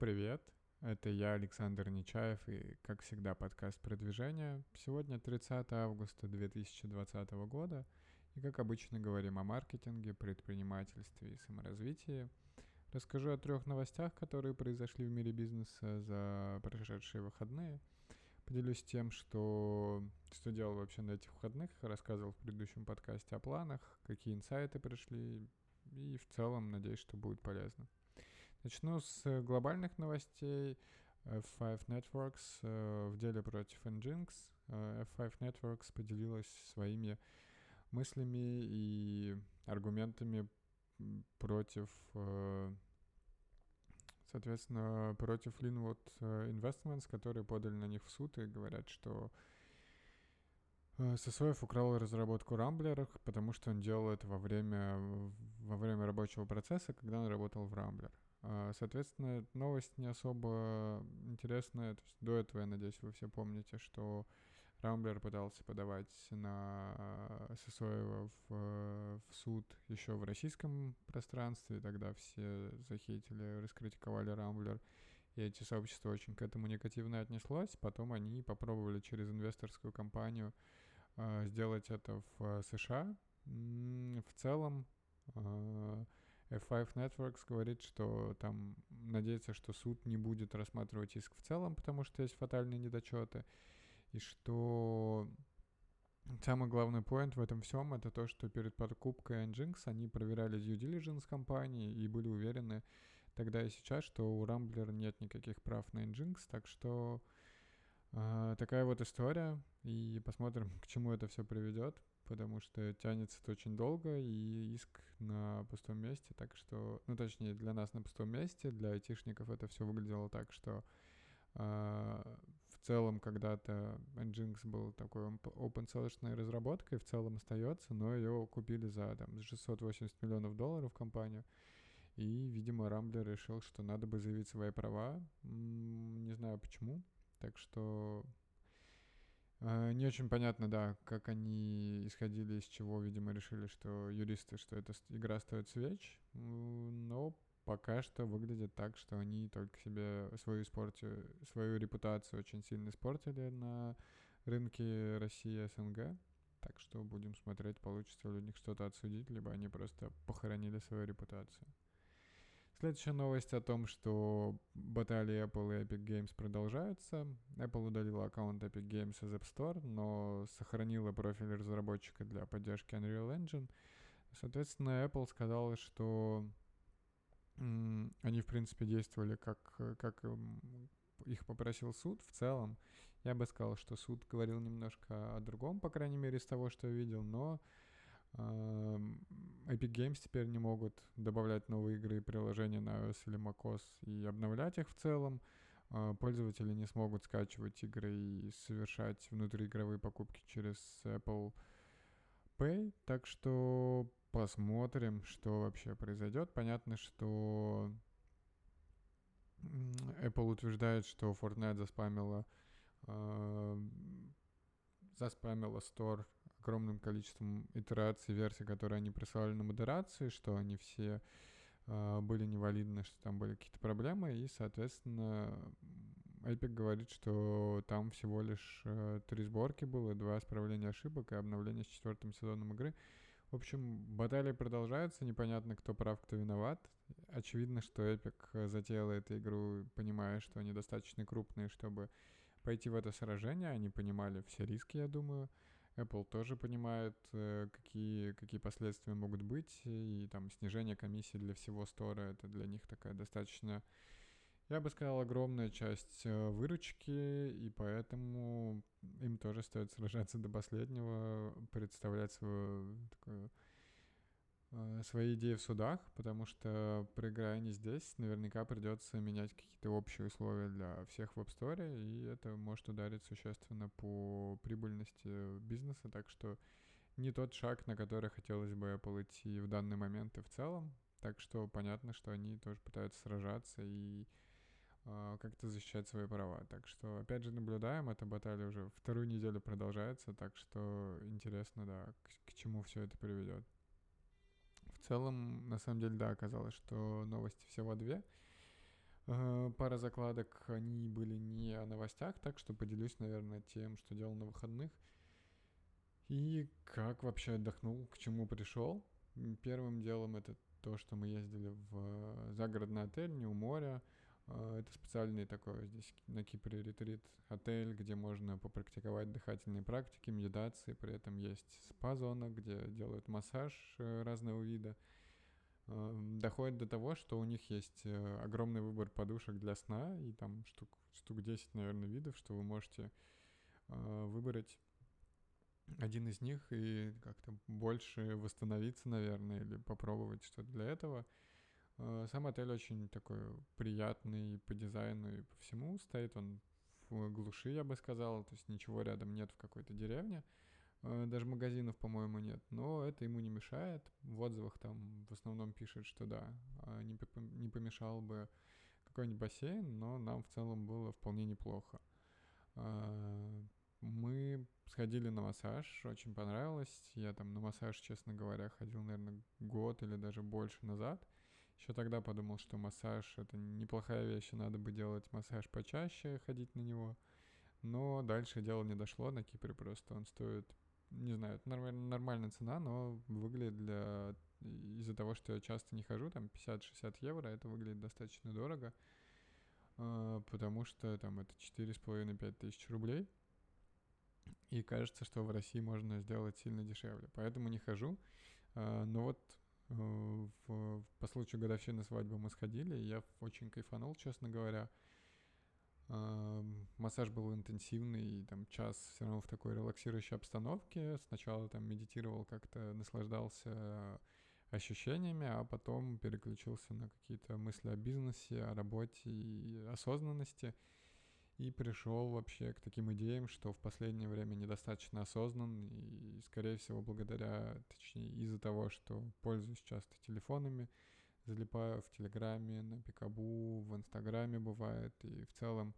привет! Это я, Александр Нечаев, и, как всегда, подкаст продвижения. Сегодня 30 августа 2020 года, и, как обычно, говорим о маркетинге, предпринимательстве и саморазвитии. Расскажу о трех новостях, которые произошли в мире бизнеса за прошедшие выходные. Поделюсь тем, что, что делал вообще на этих выходных, рассказывал в предыдущем подкасте о планах, какие инсайты пришли, и в целом надеюсь, что будет полезно. Начну с э, глобальных новостей. F5 Networks э, в деле против Nginx. Э, F5 Networks поделилась своими мыслями и аргументами против, соответственно, против Linwood Investments, которые подали на них в суд и говорят, что Сосоев украл разработку Рамблера, потому что он делал это во время, во время рабочего процесса, когда он работал в Рамблер. А, соответственно, новость не особо интересная. То есть до этого, я надеюсь, вы все помните, что Рамблер пытался подавать на Сосоева в, в суд еще в российском пространстве. Тогда все захейтили, раскритиковали Рамблер. И эти сообщества очень к этому негативно отнеслось. Потом они попробовали через инвесторскую компанию э, сделать это в США. В целом э, F5 Networks говорит, что там надеется, что суд не будет рассматривать иск в целом, потому что есть фатальные недочеты, и что самый главный поинт в этом всем это то, что перед покупкой Nginx они проверяли due diligence компании и были уверены тогда и сейчас, что у Rambler нет никаких прав на Nginx, так что э, такая вот история, и посмотрим, к чему это все приведет потому что тянется это очень долго, и иск на пустом месте, так что, ну, точнее, для нас на пустом месте, для айтишников это все выглядело так, что э, в целом когда-то Nginx был такой open source разработкой, в целом остается, но ее купили за там 680 миллионов долларов компанию, и, видимо, Рамблер решил, что надо бы заявить свои права, не знаю почему, так что не очень понятно, да, как они исходили из чего, видимо, решили, что юристы, что эта игра стоит свеч, но пока что выглядит так, что они только себе свою, испорти... свою репутацию очень сильно испортили на рынке России СНГ. Так что будем смотреть, получится ли у них что-то отсудить, либо они просто похоронили свою репутацию. Следующая новость о том, что баталии Apple и Epic Games продолжаются. Apple удалила аккаунт Epic Games из App Store, но сохранила профиль разработчика для поддержки Unreal Engine. Соответственно, Apple сказала, что они, в принципе, действовали как, как их попросил суд. В целом, я бы сказал, что суд говорил немножко о другом, по крайней мере, из того, что я видел, но Epic Games теперь не могут добавлять новые игры и приложения на iOS или macOS и обновлять их в целом. А, пользователи не смогут скачивать игры и совершать внутриигровые покупки через Apple Pay. Так что посмотрим, что вообще произойдет. Понятно, что Apple утверждает, что Fortnite заспамила э, заспамила Store огромным количеством итераций, версий, которые они присылали на модерации, что они все э, были невалидны, что там были какие-то проблемы, и, соответственно, Epic говорит, что там всего лишь э, три сборки было, два исправления ошибок и обновление с четвертым сезоном игры. В общем, баталии продолжаются, непонятно, кто прав, кто виноват. Очевидно, что Epic затеяла эту игру, понимая, что они достаточно крупные, чтобы пойти в это сражение. Они понимали все риски, я думаю. Apple тоже понимает, э, какие, какие последствия могут быть, и там снижение комиссии для всего стора, это для них такая достаточно, я бы сказал, огромная часть э, выручки, и поэтому им тоже стоит сражаться до последнего, представлять свою такую свои идеи в судах, потому что проиграя не здесь, наверняка придется менять какие-то общие условия для всех в App Store, и это может ударить существенно по прибыльности бизнеса, так что не тот шаг, на который хотелось бы Apple идти в данный момент и в целом. Так что понятно, что они тоже пытаются сражаться и э, как-то защищать свои права. Так что, опять же, наблюдаем, эта баталия уже вторую неделю продолжается, так что интересно, да, к, к чему все это приведет. Целом, на самом деле, да, оказалось, что новости всего две. Э, пара закладок, они были не о новостях, так что поделюсь, наверное, тем, что делал на выходных. И как вообще отдохнул, к чему пришел. Первым делом это то, что мы ездили в загородный отель, не у моря. Э, это специальный такой здесь на Кипре ретрит отель, где можно попрактиковать дыхательные практики, медитации. При этом есть спа-зона, где делают массаж э, разного вида. Эм, доходит до того, что у них есть э, огромный выбор подушек для сна, и там штук, штук 10, наверное, видов, что вы можете э, выбрать один из них и как-то больше восстановиться, наверное, или попробовать что-то для этого. Э, сам отель очень такой приятный по дизайну и по всему. Стоит он в глуши, я бы сказал, то есть ничего рядом нет в какой-то деревне. Э, даже магазинов, по-моему, нет. Но это ему не мешает. В отзывах там в основном пишет, что да, а не, помешал бы какой-нибудь бассейн, но нам в целом было вполне неплохо. А, мы сходили на массаж, очень понравилось. Я там на массаж, честно говоря, ходил, наверное, год или даже больше назад. Еще тогда подумал, что массаж — это неплохая вещь, надо бы делать массаж почаще, ходить на него. Но дальше дело не дошло, на Кипре просто он стоит не знаю, это нормаль, нормальная цена, но выглядит для... Из-за того, что я часто не хожу, там 50-60 евро, это выглядит достаточно дорого, э, потому что там это 4,5-5 тысяч рублей. И кажется, что в России можно сделать сильно дешевле. Поэтому не хожу. Э, но вот в, по случаю годовщины свадьбы мы сходили, я очень кайфанул, честно говоря. Массаж был интенсивный, там час все равно в такой релаксирующей обстановке. Сначала там медитировал, как-то наслаждался ощущениями, а потом переключился на какие-то мысли о бизнесе, о работе и осознанности. И пришел вообще к таким идеям, что в последнее время недостаточно осознан, и, скорее всего, благодаря, точнее, из-за того, что пользуюсь часто телефонами, залипаю в Телеграме, на Пикабу, в Инстаграме бывает, и в целом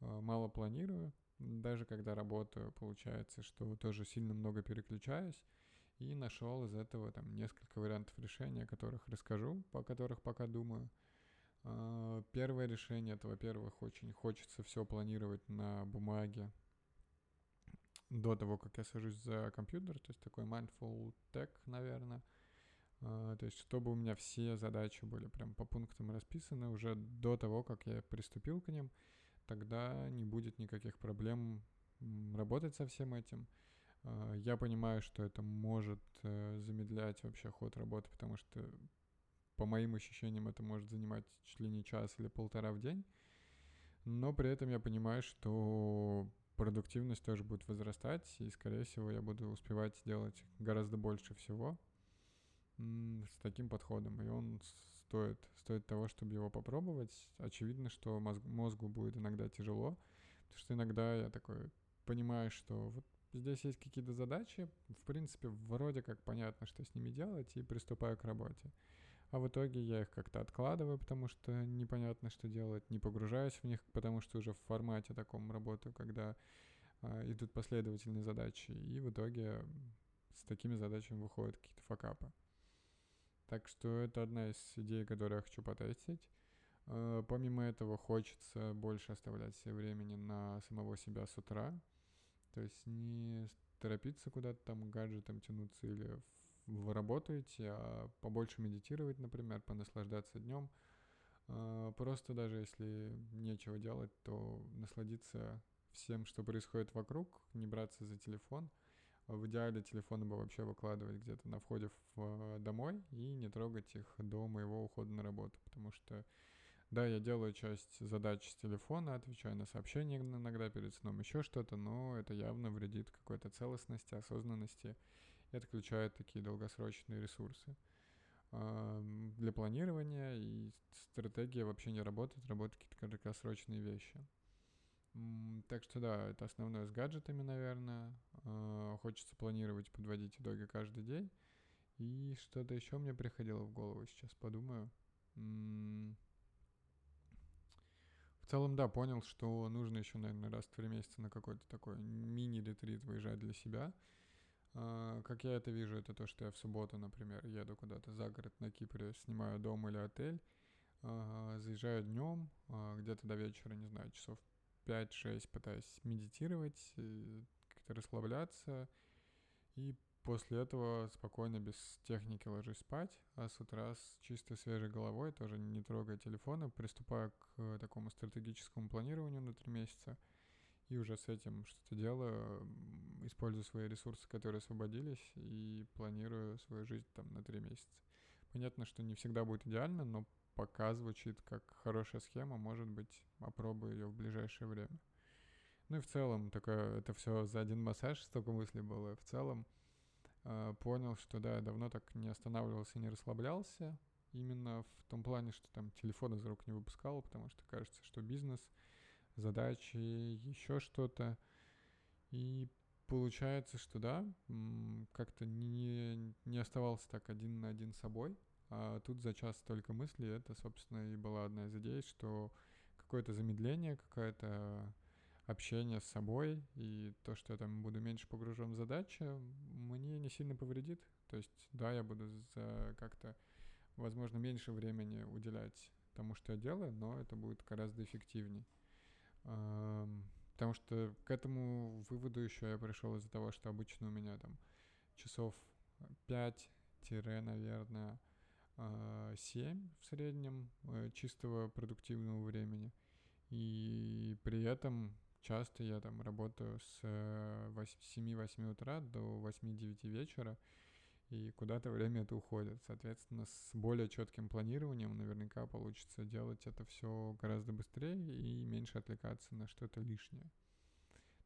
э, мало планирую. Даже когда работаю, получается, что тоже сильно много переключаюсь. И нашел из этого там несколько вариантов решения, о которых расскажу, по которых пока думаю. Э, первое решение это, во-первых, очень хочется все планировать на бумаге до того, как я сажусь за компьютер, то есть такой mindful tech, наверное. А, то есть, чтобы у меня все задачи были прям по пунктам расписаны уже до того, как я приступил к ним, тогда не будет никаких проблем работать со всем этим. А, я понимаю, что это может э, замедлять вообще ход работы, потому что, по моим ощущениям, это может занимать чуть ли не час или полтора в день. Но при этом я понимаю, что продуктивность тоже будет возрастать, и, скорее всего, я буду успевать делать гораздо больше всего, с таким подходом, и он стоит, стоит того, чтобы его попробовать. Очевидно, что мозг, мозгу будет иногда тяжело, потому что иногда я такой понимаю, что вот здесь есть какие-то задачи, в принципе, вроде как понятно, что с ними делать, и приступаю к работе. А в итоге я их как-то откладываю, потому что непонятно, что делать, не погружаюсь в них, потому что уже в формате таком работаю, когда а, идут последовательные задачи, и в итоге с такими задачами выходят какие-то факапы. Так что это одна из идей, которую я хочу потестить. Э, помимо этого, хочется больше оставлять себе времени на самого себя с утра. То есть не торопиться куда-то там гаджетом тянуться или вы работаете, а побольше медитировать, например, понаслаждаться днем. Э, просто даже если нечего делать, то насладиться всем, что происходит вокруг, не браться за телефон — в идеале телефоны бы вообще выкладывать где-то на входе в домой и не трогать их до моего ухода на работу, потому что да, я делаю часть задач с телефона, отвечаю на сообщения иногда перед сном, еще что-то, но это явно вредит какой-то целостности, осознанности и отключает такие долгосрочные ресурсы. Для планирования и стратегия вообще не работает, работают какие-то краткосрочные вещи. Так что да, это основное с гаджетами, наверное. А, хочется планировать, подводить итоги каждый день. И что-то еще мне приходило в голову, сейчас подумаю. В целом, да, понял, что нужно еще, наверное, раз в три месяца на какой-то такой мини-ретрит выезжать для себя. А, как я это вижу, это то, что я в субботу, например, еду куда-то за город на Кипре, снимаю дом или отель, э, заезжаю днем, э, где-то до вечера, не знаю, часов 5-6 пытаюсь медитировать, э, как-то расслабляться, и после этого спокойно, без техники ложусь спать, а с утра с чисто свежей головой, тоже не трогая телефона, приступаю к такому стратегическому планированию на три месяца, и уже с этим что-то делаю, использую свои ресурсы, которые освободились, и планирую свою жизнь там на три месяца. Понятно, что не всегда будет идеально, но пока звучит как хорошая схема, может быть, попробую ее в ближайшее время. Ну и в целом, такое, это все за один массаж, столько мыслей было. В целом, э, понял, что да, я давно так не останавливался, не расслаблялся. Именно в том плане, что там телефон из рук не выпускал, потому что кажется, что бизнес, задачи, еще что-то. И получается, что да, как-то не, не оставался так один на один с собой. А тут за час столько мыслей, это, собственно, и была одна из идей, что какое-то замедление, какое-то общение с собой и то, что я там буду меньше погружен в задачи, мне не сильно повредит. То есть, да, я буду за как-то, возможно, меньше времени уделять тому, что я делаю, но это будет гораздо эффективней. Потому что к этому выводу еще я пришел из-за того, что обычно у меня там часов 5 наверное, 7 в среднем э, чистого продуктивного времени. И при этом часто я там работаю с 7-8 э, утра до 8-9 вечера, и куда-то время это уходит. Соответственно, с более четким планированием наверняка получится делать это все гораздо быстрее и меньше отвлекаться на что-то лишнее.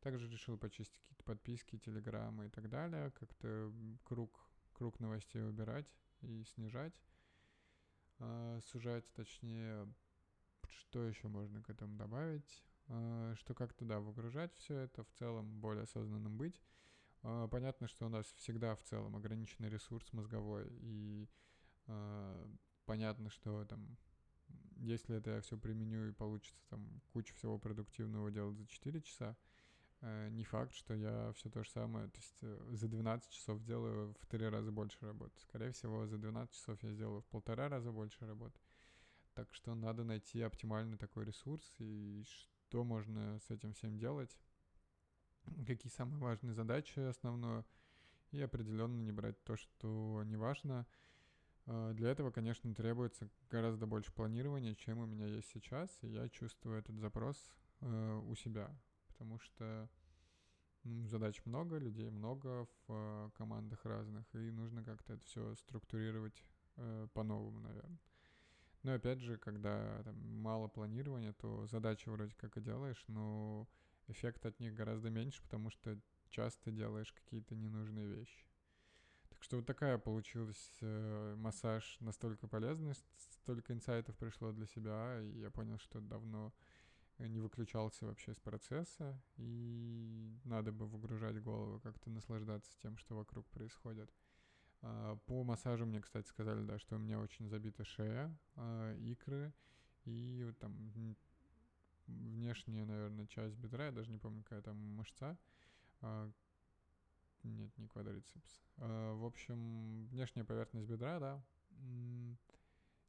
Также решил почистить какие-то подписки, телеграммы и так далее, как-то круг, круг новостей убирать и снижать, э, сужать, точнее, что еще можно к этому добавить? Э, что как-то, да, выгружать все это, в целом более осознанным быть. Э, понятно, что у нас всегда в целом ограниченный ресурс мозговой, и э, понятно, что там, если это я все применю и получится там куча всего продуктивного делать за 4 часа, не факт, что я все то же самое, то есть за 12 часов делаю в 3 раза больше работы. Скорее всего, за 12 часов я сделаю в полтора раза больше работы. Так что надо найти оптимальный такой ресурс и что можно с этим всем делать, какие самые важные задачи основное, и определенно не брать то, что не важно. А, для этого, конечно, требуется гораздо больше планирования, чем у меня есть сейчас, и я чувствую этот запрос э, у себя, потому что ну, задач много, людей много в э, командах разных, и нужно как-то это все структурировать э, по-новому, наверное. Но опять же, когда там, мало планирования, то задачи вроде как и делаешь, но эффект от них гораздо меньше, потому что часто делаешь какие-то ненужные вещи. Так что вот такая получилась э, массаж настолько полезный, столько инсайтов пришло для себя, и я понял, что давно не выключался вообще из процесса, и надо бы выгружать голову, как-то наслаждаться тем, что вокруг происходит. А, по массажу мне, кстати, сказали, да, что у меня очень забита шея, а, икры и вот там внешняя, наверное, часть бедра, я даже не помню, какая там мышца. А, нет, не квадрицепс. В общем, внешняя поверхность бедра, да.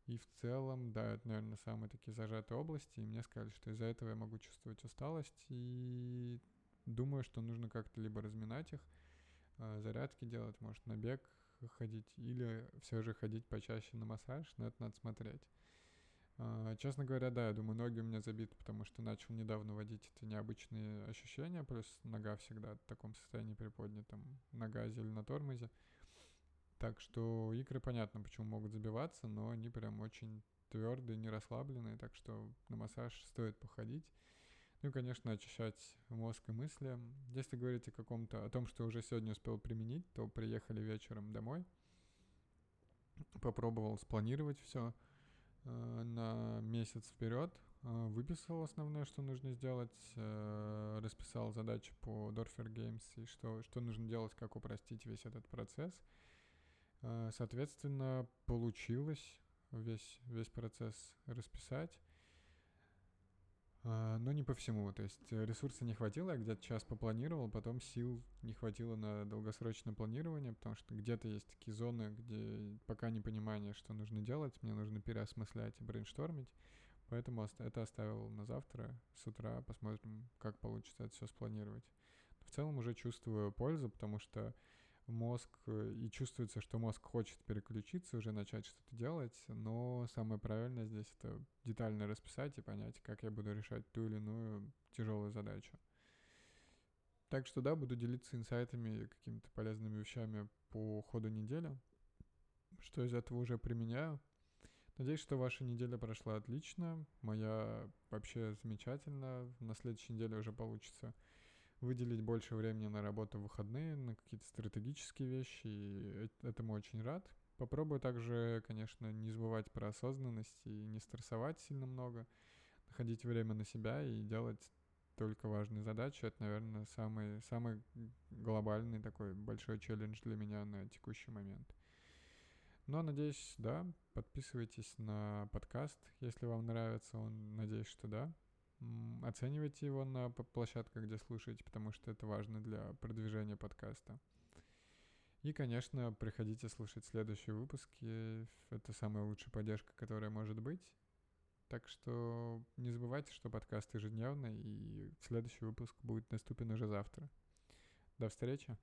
И в целом, да, это, наверное, самые такие зажатые области. И мне сказали, что из-за этого я могу чувствовать усталость. И думаю, что нужно как-то либо разминать их, зарядки делать, может, на бег ходить, или все же ходить почаще на массаж, но это надо смотреть. А, честно говоря, да, я думаю, ноги у меня забиты, потому что начал недавно водить это необычные ощущения, плюс нога всегда в таком состоянии приподнятом, на газе или на тормозе. Так что икры понятно, почему могут забиваться, но они прям очень твердые, не расслабленные, так что на массаж стоит походить. Ну и, конечно, очищать мозг и мысли. Если говорить о каком-то, о том, что уже сегодня успел применить, то приехали вечером домой, попробовал спланировать все на месяц вперед, э, выписал основное, что нужно сделать, э, расписал задачи по Dorfer Games и что, что нужно делать, как упростить весь этот процесс. Э, соответственно, получилось весь, весь процесс расписать. А, но не по всему. То есть э, ресурса не хватило, я где-то час попланировал, потом сил не хватило на долгосрочное планирование, потому что где-то есть такие зоны, где пока не понимание, что нужно делать, мне нужно переосмыслять и брейнштормить. Поэтому это оставил на завтра, с утра, посмотрим, как получится это все спланировать. В целом уже чувствую пользу, потому что мозг, э, и чувствуется, что мозг хочет переключиться, уже начать что-то делать, но самое правильное здесь это детально расписать и понять, как я буду решать ту или иную тяжелую задачу. Так что да, буду делиться инсайтами и какими-то полезными вещами по ходу недели, что из этого уже применяю. Надеюсь, что ваша неделя прошла отлично, моя вообще замечательно. На следующей неделе уже получится выделить больше времени на работу в выходные, на какие-то стратегические вещи, и этому очень рад. Попробую также, конечно, не забывать про осознанность и не стрессовать сильно много, находить время на себя и делать только важные задачи. Это, наверное, самый, самый глобальный такой большой челлендж для меня на текущий момент. Но, надеюсь, да, подписывайтесь на подкаст, если вам нравится он, надеюсь, что да. Оценивайте его на площадках, где слушаете, потому что это важно для продвижения подкаста. И, конечно, приходите слушать следующие выпуски. Это самая лучшая поддержка, которая может быть. Так что не забывайте, что подкаст ежедневный, и следующий выпуск будет доступен уже завтра. До встречи!